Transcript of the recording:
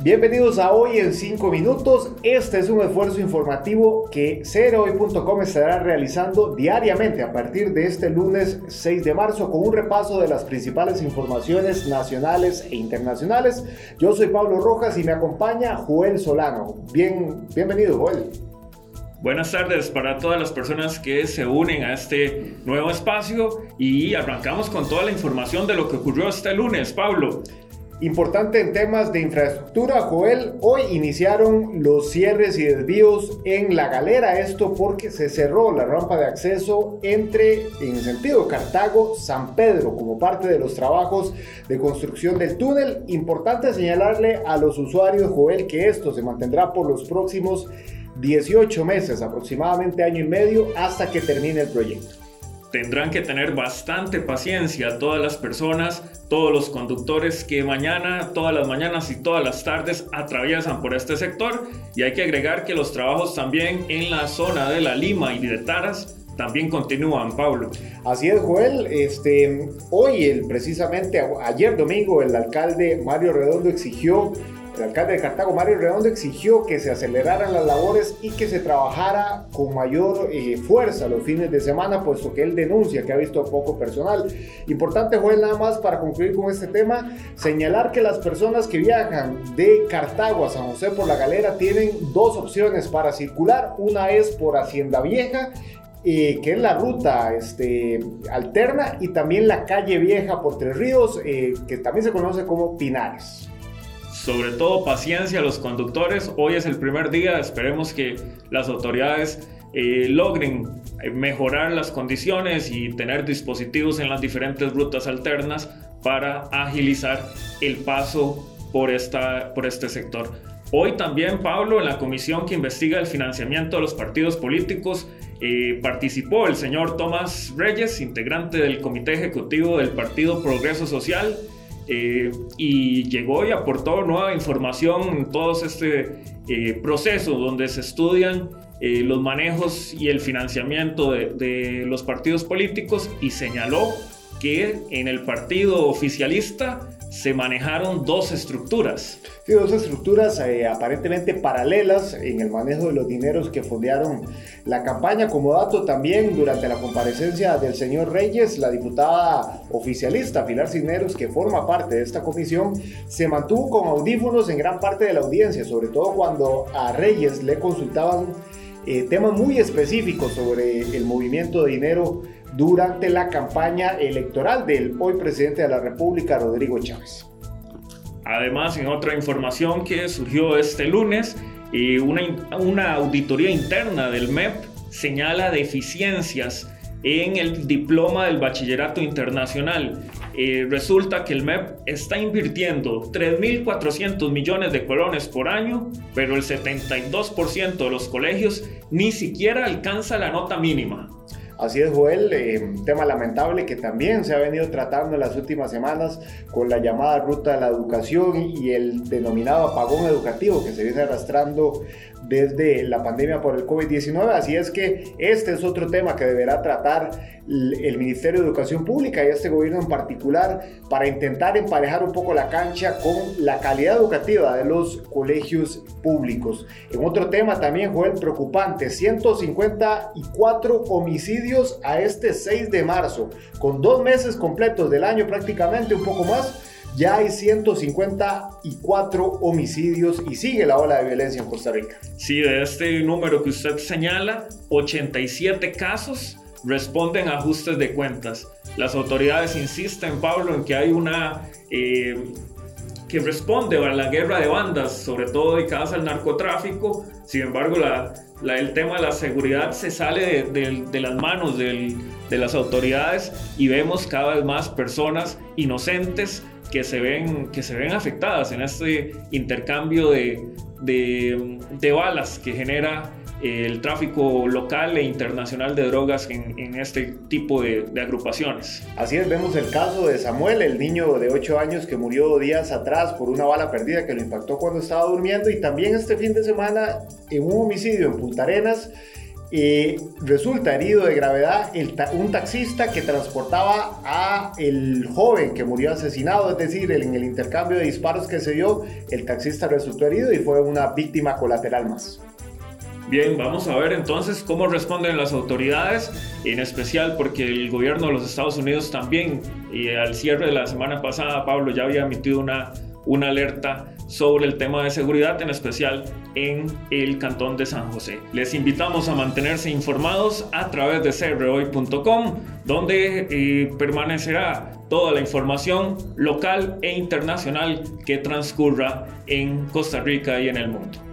Bienvenidos a Hoy en 5 minutos. Este es un esfuerzo informativo que cerehoy.com estará realizando diariamente a partir de este lunes 6 de marzo con un repaso de las principales informaciones nacionales e internacionales. Yo soy Pablo Rojas y me acompaña Joel Solano. Bien, bienvenido, Joel. Buenas tardes para todas las personas que se unen a este nuevo espacio y arrancamos con toda la información de lo que ocurrió este lunes, Pablo. Importante en temas de infraestructura, Joel, hoy iniciaron los cierres y desvíos en la galera, esto porque se cerró la rampa de acceso entre, en sentido Cartago-San Pedro, como parte de los trabajos de construcción del túnel. Importante señalarle a los usuarios, Joel, que esto se mantendrá por los próximos 18 meses, aproximadamente año y medio, hasta que termine el proyecto. Tendrán que tener bastante paciencia todas las personas, todos los conductores que mañana, todas las mañanas y todas las tardes atraviesan por este sector. Y hay que agregar que los trabajos también en la zona de La Lima y de Taras también continúan, Pablo. Así es, Joel. Este, hoy, el, precisamente ayer domingo, el alcalde Mario Redondo exigió el alcalde de Cartago, Mario Redondo, exigió que se aceleraran las labores y que se trabajara con mayor eh, fuerza los fines de semana, puesto que él denuncia que ha visto poco personal. Importante, Joel, nada más para concluir con este tema, señalar que las personas que viajan de Cartago a San José por la galera tienen dos opciones para circular. Una es por Hacienda Vieja eh, que es la ruta este, alterna, y también la calle vieja por Tres Ríos, eh, que también se conoce como Pinares sobre todo paciencia a los conductores. Hoy es el primer día, esperemos que las autoridades eh, logren eh, mejorar las condiciones y tener dispositivos en las diferentes rutas alternas para agilizar el paso por, esta, por este sector. Hoy también Pablo, en la comisión que investiga el financiamiento de los partidos políticos, eh, participó el señor Tomás Reyes, integrante del Comité Ejecutivo del Partido Progreso Social, eh, y llegó y aportó nueva información en todo este eh, proceso donde se estudian eh, los manejos y el financiamiento de los partidos políticos y señaló que en el partido oficialista se manejaron dos estructuras. Sí, dos estructuras eh, aparentemente paralelas en el manejo de los dineros que fondearon la campaña. Como dato también, durante la comparecencia del señor Reyes, la diputada oficialista Pilar Cisneros, que forma parte de esta comisión, se mantuvo con audífonos en gran parte de la audiencia, sobre todo cuando a Reyes le consultaban eh, temas muy específicos sobre el movimiento de dinero durante la campaña electoral del hoy presidente de la República, Rodrigo Chávez. Además, en otra información que surgió este lunes, eh, una, auditoría interna del MEP señala deficiencias en el diploma del bachillerato internacional. Eh, resulta que el MEP está invirtiendo 3.400 millones de colones por año, pero el 72% de los colegios ni siquiera alcanza la nota mínima. Así es, Joel, eh, tema lamentable que también se ha venido tratando en las últimas semanas con la llamada ruta de la educación y el denominado apagón educativo que se viene arrastrando desde la pandemia por el COVID-19. Así es que este es otro tema que deberá tratar el Ministerio de Educación Pública y este gobierno en particular para intentar emparejar un poco la cancha con la calidad educativa de los colegios públicos. En otro tema también, Joel, preocupante, 154 homicidios a este 6 de marzo, con dos meses completos del año prácticamente, un poco más ya hay 154 homicidios y sigue la ola de violencia en Costa Rica. Sí, de este número que usted señala, 87 casos responden a ajustes de cuentas. Las autoridades insisten, Pablo, en que hay una... Eh, que responde a la guerra de bandas, sobre todo dedicadas al narcotráfico. Sin embargo, el tema de la seguridad se sale de, las manos de las autoridades y vemos cada vez más personas inocentes que se ven, que se ven afectadas en este intercambio de, de, balas que genera el tráfico local e internacional de drogas en, en este tipo de, de, agrupaciones. Así es, vemos el caso de Samuel, el niño de 8 años que murió días atrás por una bala perdida que lo impactó cuando estaba durmiendo y también este fin de semana en un homicidio en Punta Arenas eh, resulta herido de gravedad un taxista que transportaba a el joven que murió asesinado, es decir, en el intercambio de disparos que se dio, el taxista resultó herido y fue una víctima colateral más. Bien, vamos a ver entonces cómo responden las autoridades, en especial porque el gobierno de los Estados Unidos también, y al cierre de la semana pasada, Pablo ya había emitido una, una alerta sobre el tema de seguridad, en especial en el cantón de San José. Les invitamos a mantenerse informados a través de cbroy.com, donde eh, permanecerá toda la información local e internacional que transcurra en Costa Rica y en el mundo.